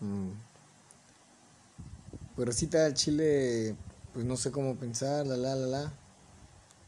Mm. Pues Rosita, Chile, pues no sé cómo pensar, la la la la.